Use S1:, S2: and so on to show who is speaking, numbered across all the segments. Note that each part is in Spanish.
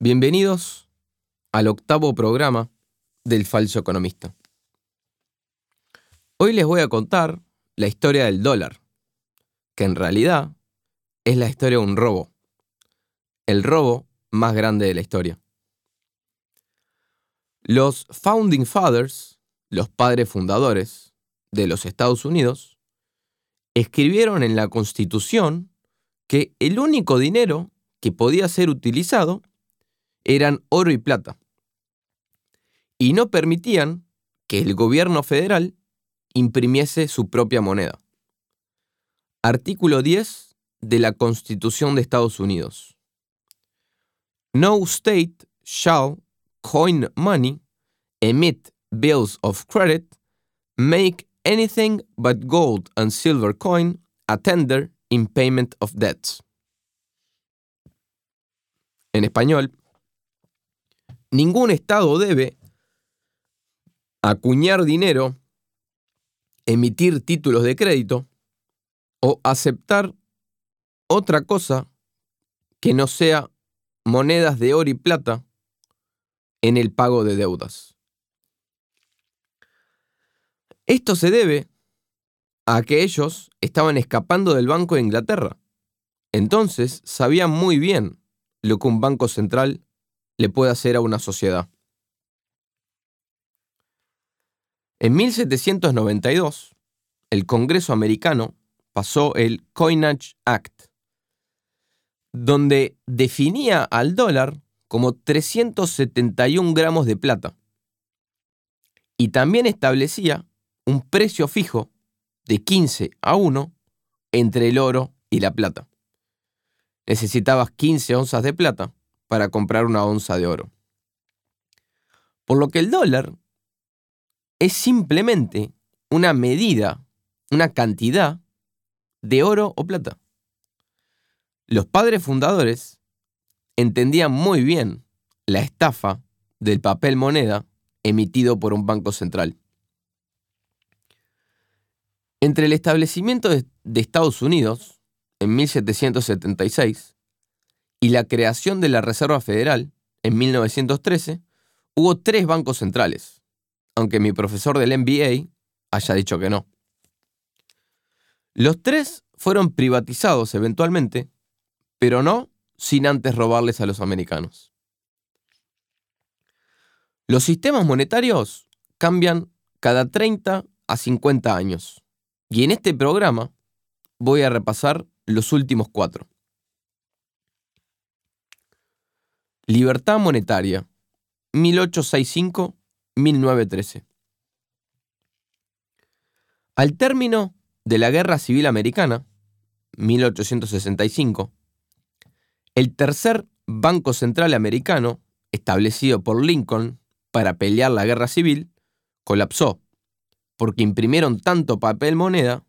S1: Bienvenidos al octavo programa del Falso Economista. Hoy les voy a contar la historia del dólar, que en realidad es la historia de un robo, el robo más grande de la historia. Los Founding Fathers, los padres fundadores de los Estados Unidos, escribieron en la Constitución que el único dinero que podía ser utilizado eran oro y plata. Y no permitían que el gobierno federal imprimiese su propia moneda. Artículo 10 de la Constitución de Estados Unidos. No state shall coin money, emit bills of credit, make anything but gold and silver coin a tender in payment of debts. En español, ningún Estado debe acuñar dinero, emitir títulos de crédito o aceptar otra cosa que no sea monedas de oro y plata en el pago de deudas. Esto se debe a que ellos estaban escapando del Banco de Inglaterra. Entonces sabían muy bien lo que un banco central le puede hacer a una sociedad. En 1792, el Congreso americano pasó el Coinage Act, donde definía al dólar como 371 gramos de plata y también establecía un precio fijo de 15 a 1 entre el oro y la plata. Necesitabas 15 onzas de plata para comprar una onza de oro. Por lo que el dólar es simplemente una medida, una cantidad de oro o plata. Los padres fundadores entendían muy bien la estafa del papel moneda emitido por un banco central. Entre el establecimiento de, Estados Unidos en 1776 y la creación de la Reserva Federal en 1913, hubo tres bancos centrales, aunque mi profesor del MBA haya dicho que no. Los tres fueron privatizados eventualmente, pero no sin antes robarles a los americanos. Los sistemas monetarios cambian cada 30 a 50 años, y en este programa voy a repasar los últimos cuatro. Libertad monetaria, 1865-1913. Al término de la Guerra Civil Americana, 1865, el tercer Banco Central Americano, establecido por Lincoln para pelear la guerra civil, colapsó, porque imprimieron tanto papel moneda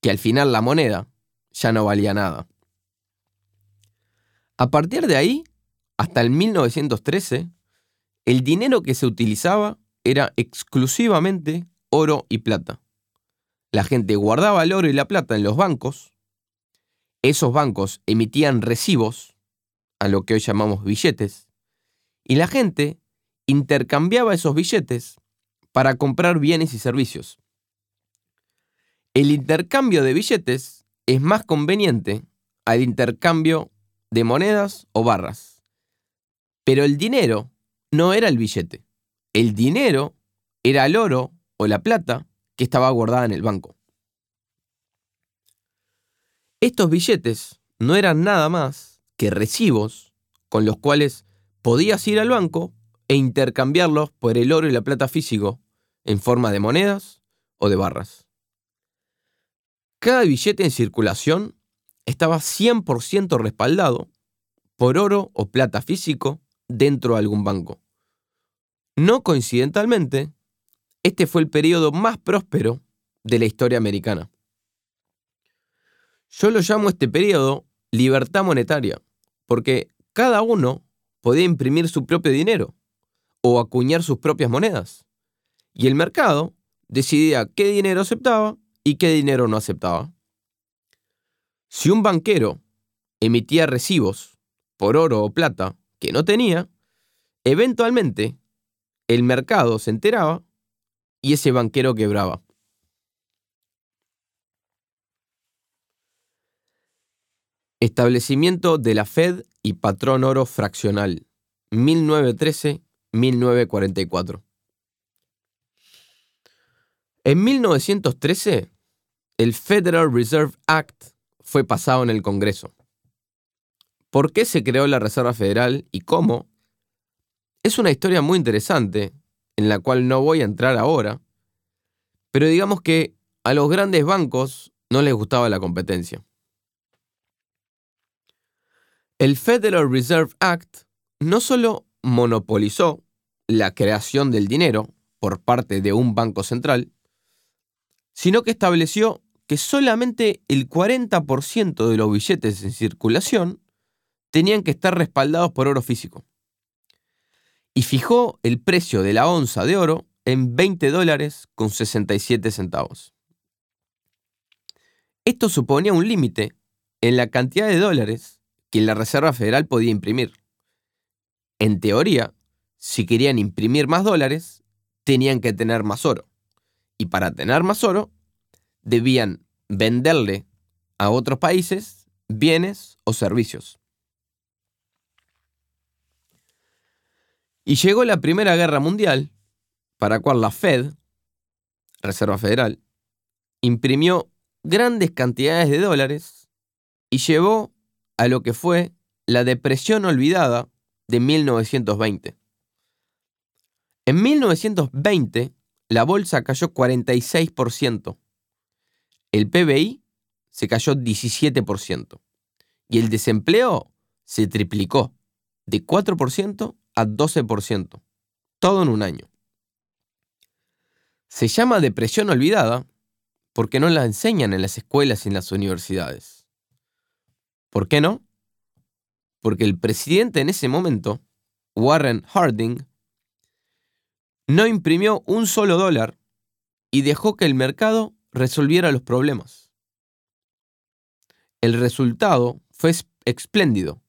S1: que al final la moneda ya no valía nada. A partir de ahí, hasta el 1913, el dinero que se utilizaba era exclusivamente oro y plata. La gente guardaba el oro y la plata en los bancos. Esos bancos emitían recibos, a lo que hoy llamamos billetes, y la gente intercambiaba esos billetes para comprar bienes y servicios. El intercambio de billetes es más conveniente al intercambio de monedas o barras. Pero el dinero no era el billete. El dinero era el oro o la plata que estaba guardada en el banco. Estos billetes no eran nada más que recibos con los cuales podías ir al banco e intercambiarlos por el oro y la plata físico en forma de monedas o de barras. Cada billete en circulación estaba 100% respaldado por oro o plata físico dentro de algún banco. No coincidentalmente, este fue el periodo más próspero de la historia americana. Yo lo llamo este periodo libertad monetaria, porque cada uno podía imprimir su propio dinero o acuñar sus propias monedas, y el mercado decidía qué dinero aceptaba y qué dinero no aceptaba. Si un banquero emitía recibos por oro o plata que no tenía, eventualmente el mercado se enteraba y ese banquero quebraba. Establecimiento de la Fed y patrón oro fraccional, 1913-1944. En 1913, el Federal Reserve Act fue pasado en el Congreso. ¿Por qué se creó la Reserva Federal y cómo? Es una historia muy interesante, en la cual no voy a entrar ahora, pero digamos que a los grandes bancos no les gustaba la competencia. El Federal Reserve Act no solo monopolizó la creación del dinero por parte de un banco central, sino que estableció que solamente el 40% de los billetes en circulación tenían que estar respaldados por oro físico. Y fijó el precio de la onza de oro en 20 dólares con 67 centavos. Esto suponía un límite en la cantidad de dólares que la Reserva Federal podía imprimir. En teoría, si querían imprimir más dólares, tenían que tener más oro. Y para tener más oro, debían venderle a otros países bienes o servicios. Y llegó la Primera Guerra Mundial, para cual la Fed, Reserva Federal, imprimió grandes cantidades de dólares y llevó a lo que fue la depresión olvidada de 1920. En 1920, la bolsa cayó 46%, el PBI se cayó 17% y el desempleo se triplicó de 4% a 12%, todo en un año. Se llama depresión olvidada porque no la enseñan en las escuelas y en las universidades. ¿Por qué no? Porque el presidente en ese momento, Warren Harding, no imprimió un solo dólar y dejó que el mercado resolviera los problemas. El resultado fue espléndido,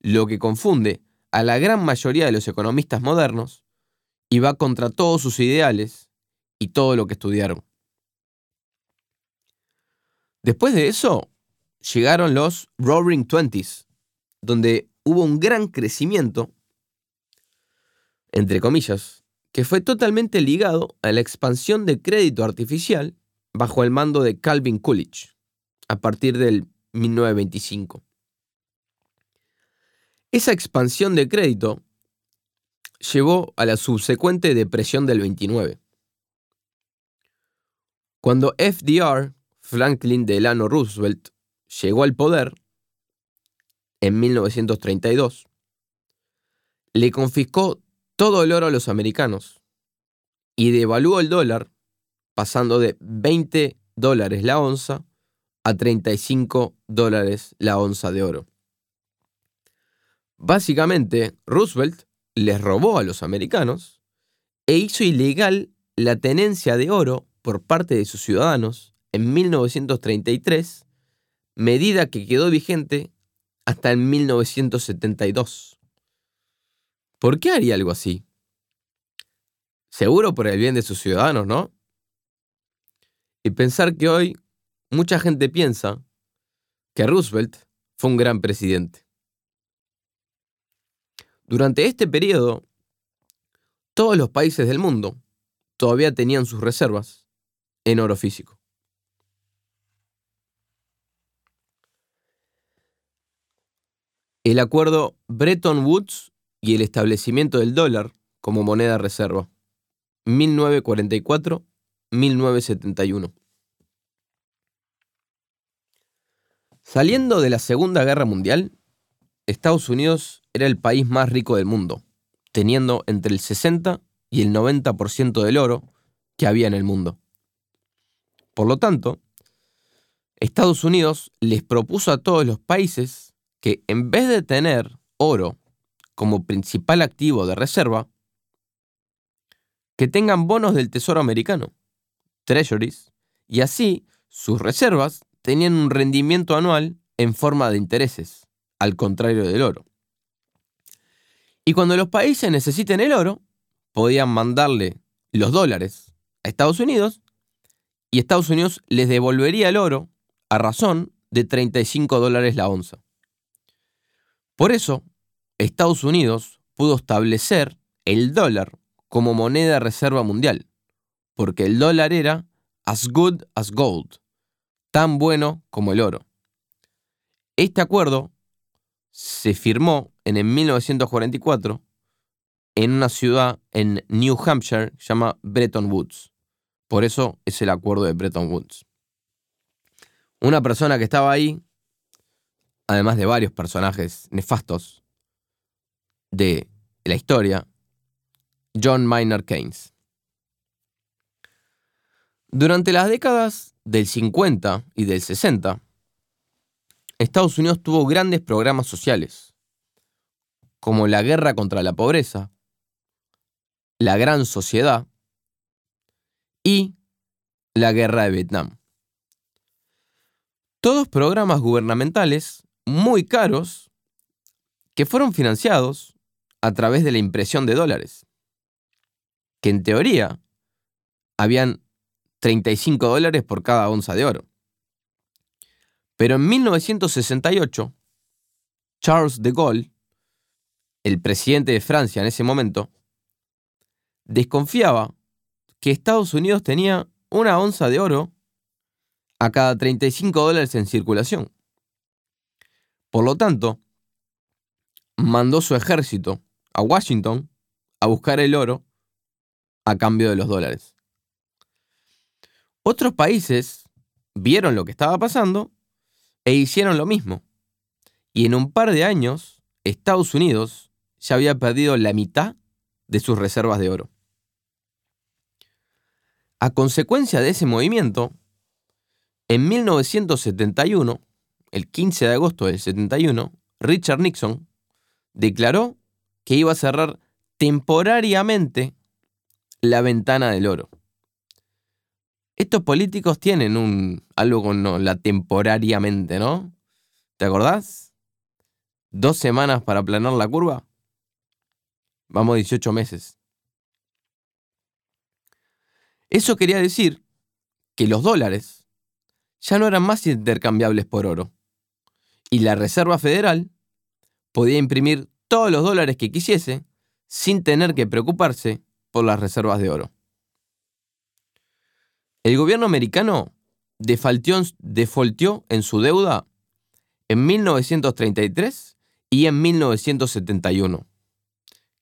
S1: lo que confunde a la gran mayoría de los economistas modernos y va contra todos sus ideales y todo lo que estudiaron. Después de eso, llegaron los Roaring Twenties, donde hubo un gran crecimiento, entre comillas, que fue totalmente ligado a la expansión de crédito artificial bajo el mando de Calvin Coolidge, a partir del 1925. Esa expansión de crédito llevó a la subsecuente depresión del 29. Cuando FDR, Franklin Delano Roosevelt, llegó al poder en 1932, le confiscó todo el oro a los americanos y devaluó el dólar pasando de 20 dólares la onza a 35 dólares la onza de oro. Básicamente, Roosevelt les robó a los americanos e hizo ilegal la tenencia de oro por parte de sus ciudadanos en 1933 medida que quedó vigente hasta en 1972. ¿Por qué haría algo así? Seguro por el bien de sus ciudadanos, ¿no? Y pensar que hoy mucha gente piensa que Roosevelt fue un gran presidente. Durante este periodo, todos los países del mundo todavía tenían sus reservas en oro físico. el acuerdo Bretton Woods y el establecimiento del dólar como moneda reserva, 1944-1971. Saliendo de la Segunda Guerra Mundial, Estados Unidos era el país más rico del mundo, teniendo entre el 60 y el 90% del oro que había en el mundo. Por lo tanto, Estados Unidos les propuso a todos los países que en vez de tener oro como principal activo de reserva, que tengan bonos del Tesoro americano, treasuries, y así sus reservas tenían un rendimiento anual en forma de intereses, al contrario del oro. Y cuando los países necesiten el oro, podían mandarle los dólares a Estados Unidos y Estados Unidos les devolvería el oro a razón de 35 dólares la onza. Por eso, Estados Unidos pudo establecer el dólar como moneda reserva mundial, porque el dólar era as good as gold, tan bueno como el oro. Este acuerdo se firmó en el 1944 en una ciudad en New Hampshire llamada Bretton Woods. Por eso es el acuerdo de Bretton Woods. Una persona que estaba ahí, además de varios personajes nefastos de la historia, John Maynard Keynes. Durante las décadas del 50 y del 60, Estados Unidos tuvo grandes programas sociales, como la guerra contra la pobreza, la gran sociedad y la guerra de Vietnam. Todos programas gubernamentales muy caros que fueron financiados a través de la impresión de dólares, que en teoría habían 35 dólares por cada onza de oro. Pero en 1968, Charles de Gaulle, el presidente de Francia en ese momento, desconfiaba que Estados Unidos tenía una onza de oro a cada 35 dólares en circulación. Por lo tanto, mandó su ejército a Washington a buscar el oro a cambio de los dólares. Otros países vieron lo que estaba pasando e hicieron lo mismo. Y en un par de años, Estados Unidos ya había perdido la mitad de sus reservas de oro. A consecuencia de ese movimiento, en 1971, el 15 de agosto del 71, Richard Nixon declaró que iba a cerrar temporariamente la ventana del oro estos políticos tienen un, algo con la temporariamente, ¿no? ¿Te acordás? Dos semanas para aplanar la curva. Vamos 18 meses. Eso quería decir que los dólares ya no eran más intercambiables por oro. Y la Reserva Federal podía imprimir todos los dólares que quisiese sin tener que preocuparse por las reservas de oro. El gobierno americano defaultió en su deuda en 1933 y en 1971.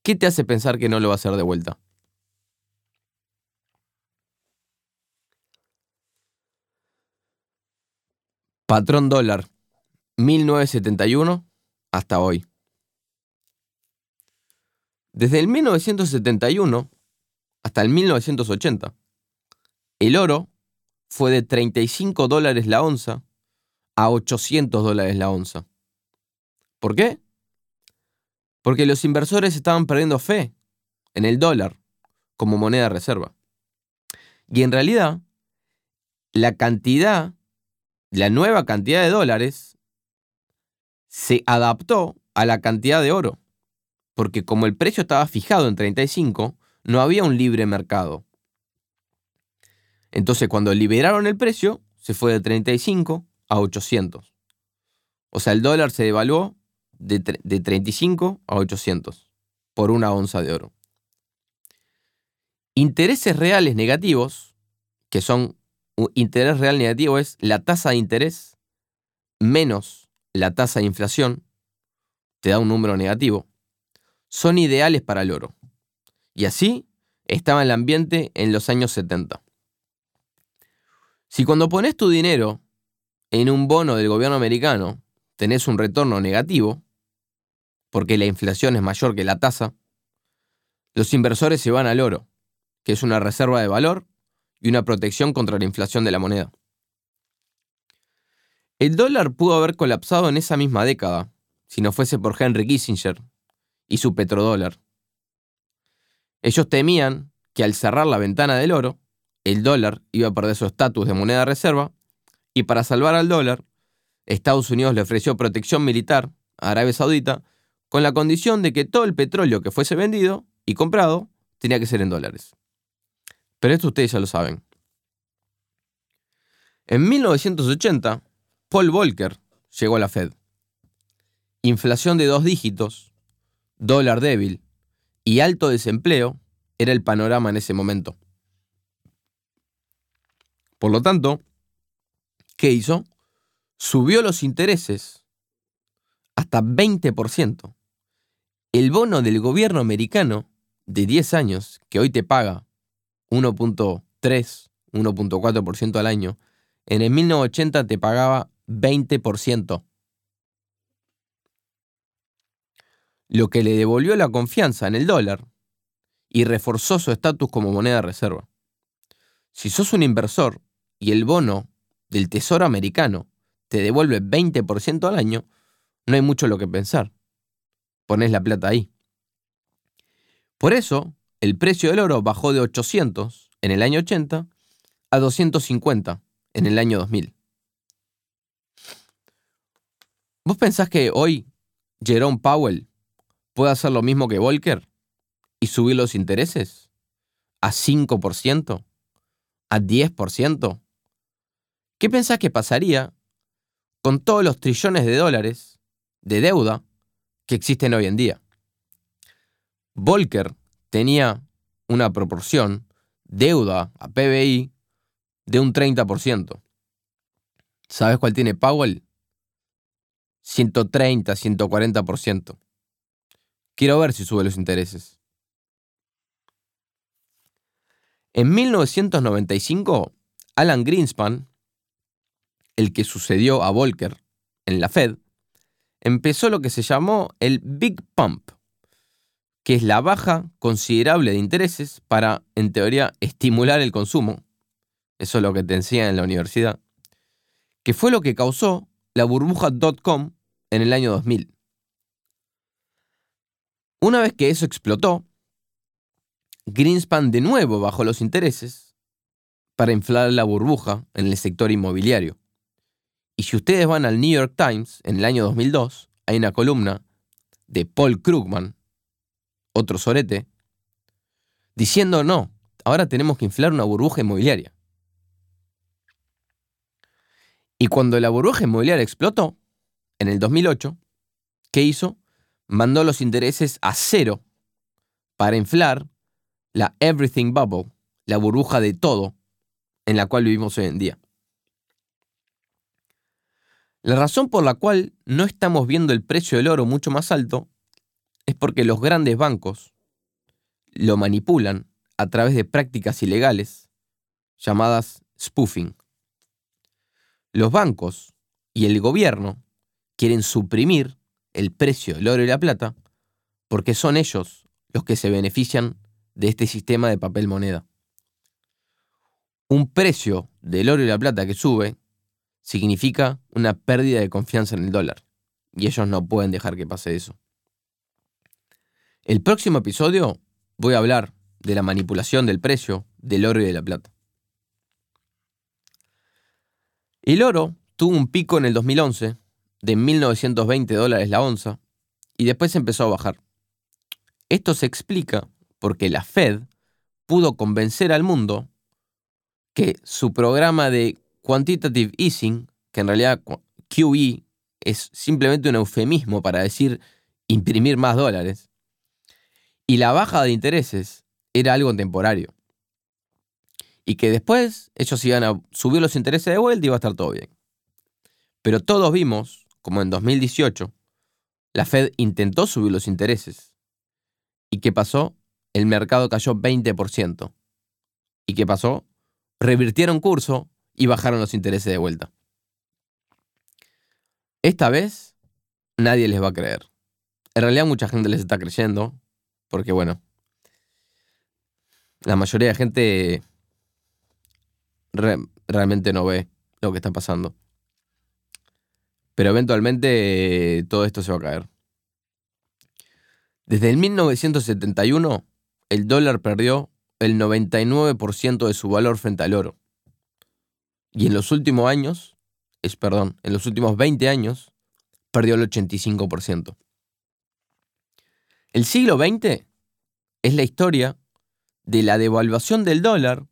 S1: ¿Qué te hace pensar que no lo va a hacer de vuelta? Patrón dólar, 1971 hasta hoy. Desde el 1971 hasta el 1980 el oro fue de 35 dólares la onza a 800 dólares la onza. ¿Por qué? Porque los inversores estaban perdiendo fe en el dólar como moneda reserva. Y en realidad, la cantidad, la nueva cantidad de dólares, se adaptó a la cantidad de oro. Porque como el precio estaba fijado en 35, no había un libre mercado. Entonces, cuando liberaron el precio, se fue de 35 a 800. O sea, el dólar se devaluó de, 35 a 800 por una onza de oro. Intereses reales negativos, que son interés real negativo es la tasa de interés menos la tasa de inflación, te da un número negativo, son ideales para el oro. Y así estaba el ambiente en los años 70. Si cuando pones tu dinero en un bono del gobierno americano tenés un retorno negativo, porque la inflación es mayor que la tasa, los inversores se van al oro, que es una reserva de valor y una protección contra la inflación de la moneda. El dólar pudo haber colapsado en esa misma década, si no fuese por Henry Kissinger y su petrodólar. Ellos temían que al cerrar la ventana del oro, el dólar iba a perder su estatus de moneda de reserva y para salvar al dólar, Estados Unidos le ofreció protección militar a Arabia Saudita con la condición de que todo el petróleo que fuese vendido y comprado tenía que ser en dólares. Pero esto ustedes ya lo saben. En 1980, Paul Volcker llegó a la Fed. Inflación de dos dígitos, dólar débil y alto desempleo era el panorama en ese momento. Por lo tanto, ¿qué hizo? Subió los intereses hasta 20%. El bono del gobierno americano de 10 años, que hoy te paga 1.3, 1.4% al año, en el 1980 te pagaba 20%. Lo que le devolvió la confianza en el dólar y reforzó su estatus como moneda de reserva. Si sos un inversor y el bono del Tesoro americano te devuelve 20% al año, no hay mucho lo que pensar. Pones la plata ahí. Por eso, el precio del oro bajó de 800 en el año 80 a 250 en el año 2000. ¿Vos pensás que hoy Jerome Powell puede hacer lo mismo que Volcker y subir los intereses a 5%, a 10%? ¿Qué pensás que pasaría con todos los trillones de dólares de deuda que existen hoy en día? Volcker tenía una proporción deuda a PBI de un 30%. ¿Sabes cuál tiene Powell? 130, 140%. Quiero ver si sube los intereses. En 1995, Alan Greenspan, el que sucedió a Volcker en la Fed, empezó lo que se llamó el Big Pump, que es la baja considerable de intereses para, en teoría, estimular el consumo. Eso es lo que te enseñan en la universidad. Que fue lo que causó la burbuja.com en el año 2000. Una vez que eso explotó, Greenspan de nuevo bajó los intereses para inflar la burbuja en el sector inmobiliario. Y si ustedes van al New York Times en el año 2002, hay una columna de Paul Krugman, otro sorete, diciendo no, ahora tenemos que inflar una burbuja inmobiliaria. Y cuando la burbuja inmobiliaria explotó, en el 2008, ¿qué hizo? mandó los intereses a cero para inflar la Everything Bubble, la burbuja de todo en la cual vivimos hoy en día. La razón por la cual no estamos viendo el precio del oro mucho más alto es porque los grandes bancos lo manipulan a través de prácticas ilegales llamadas spoofing. Los bancos y el gobierno quieren suprimir el precio del oro y la plata, porque son ellos los que se benefician de este sistema de papel moneda. Un precio del oro y la plata que sube significa una pérdida de confianza en el dólar, y ellos no pueden dejar que pase eso. El próximo episodio voy a hablar de la manipulación del precio del oro y de la plata. El oro tuvo un pico en el 2011 de 1.920 dólares la onza y después empezó a bajar. Esto se explica porque la Fed pudo convencer al mundo que su programa de quantitative easing, que en realidad QE es simplemente un eufemismo para decir imprimir más dólares, y la baja de intereses era algo temporario. Y que después ellos iban a subir los intereses de vuelta y iba a estar todo bien. Pero todos vimos como en 2018, la Fed intentó subir los intereses. ¿Y qué pasó? El mercado cayó 20%. ¿Y qué pasó? Revirtieron curso y bajaron los intereses de vuelta. Esta vez nadie les va a creer. En realidad mucha gente les está creyendo, porque bueno, la mayoría de gente realmente no ve lo que está pasando. Pero eventualmente todo esto se va a caer. Desde el 1971, el dólar perdió el 99% de su valor frente al oro. Y en los últimos años, es perdón, en los últimos 20 años, perdió el 85%. El siglo XX es la historia de la devaluación del dólar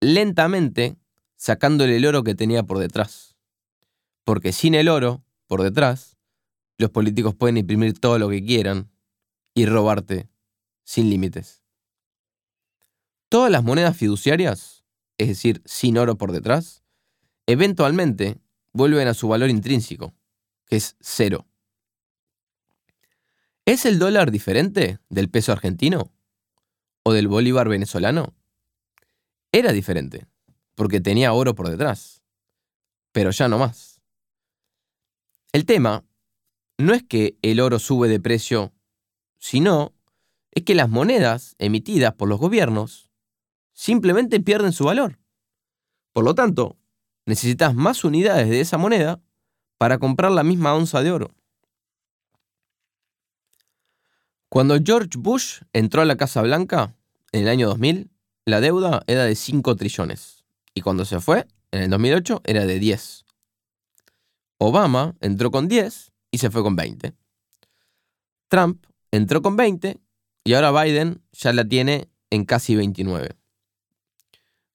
S1: lentamente sacándole el oro que tenía por detrás. Porque sin el oro por detrás, los políticos pueden imprimir todo lo que quieran y robarte sin límites. Todas las monedas fiduciarias, es decir, sin oro por detrás, eventualmente vuelven a su valor intrínseco, que es cero. ¿Es el dólar diferente del peso argentino? ¿O del bolívar venezolano? Era diferente porque tenía oro por detrás. Pero ya no más. El tema no es que el oro sube de precio, sino es que las monedas emitidas por los gobiernos simplemente pierden su valor. Por lo tanto, necesitas más unidades de esa moneda para comprar la misma onza de oro. Cuando George Bush entró a la Casa Blanca en el año 2000, la deuda era de 5 trillones y cuando se fue, en el 2008, era de 10. Obama entró con 10 y se fue con 20. Trump entró con 20 y ahora Biden ya la tiene en casi 29.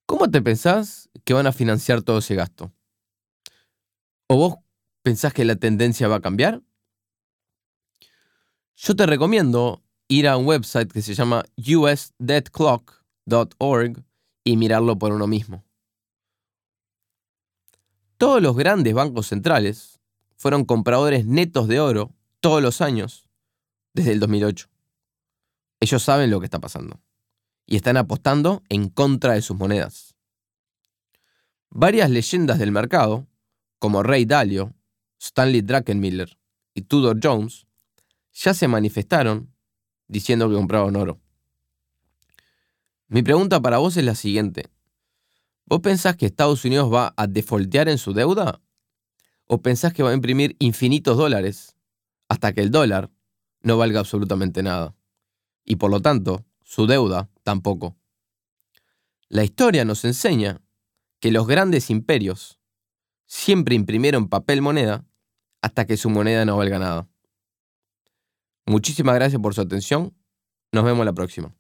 S1: ¿Cómo te pensás que van a financiar todo ese gasto? ¿O vos pensás que la tendencia va a cambiar? Yo te recomiendo ir a un website que se llama usdebtclock.org y mirarlo por uno mismo. Todos los grandes bancos centrales fueron compradores netos de oro todos los años desde el 2008. Ellos saben lo que está pasando y están apostando en contra de sus monedas. Varias leyendas del mercado, como Ray Dalio, Stanley Druckenmiller y Tudor Jones, ya se manifestaron diciendo que compraban oro. Mi pregunta para vos es la siguiente. ¿Vos pensás que Estados Unidos va a defoltear en su deuda? ¿O pensás que va a imprimir infinitos dólares hasta que el dólar no valga absolutamente nada? Y por lo tanto, su deuda tampoco. La historia nos enseña que los grandes imperios siempre imprimieron papel moneda hasta que su moneda no valga nada. Muchísimas gracias por su atención. Nos vemos la próxima.